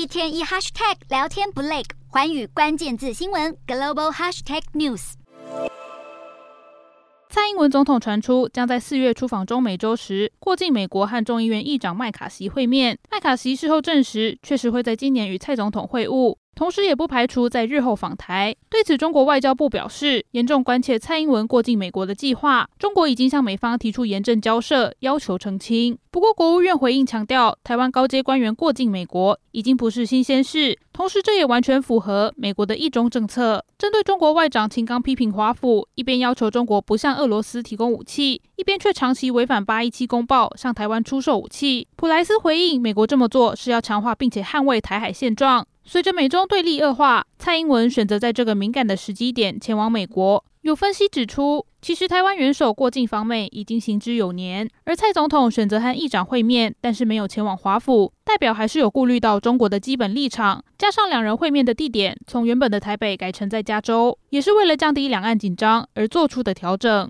一天一 hashtag 聊天不累，环宇关键字新闻 global hashtag news。蔡英文总统传出将在四月出访中美洲时，过境美国和众议院议长麦卡锡会面。麦卡锡事后证实，确实会在今年与蔡总统会晤。同时，也不排除在日后访台。对此，中国外交部表示，严重关切蔡英文过境美国的计划，中国已经向美方提出严正交涉，要求澄清。不过，国务院回应强调，台湾高阶官员过境美国已经不是新鲜事，同时这也完全符合美国的一中政策。针对中国外长秦刚批评华府一边要求中国不向俄罗斯提供武器，一边却长期违反八一七公报向台湾出售武器，普莱斯回应，美国这么做是要强化并且捍卫台海现状。随着美中对立恶化，蔡英文选择在这个敏感的时机点前往美国。有分析指出，其实台湾元首过境访美已经行之有年，而蔡总统选择和议长会面，但是没有前往华府，代表还是有顾虑到中国的基本立场。加上两人会面的地点从原本的台北改成在加州，也是为了降低两岸紧张而做出的调整。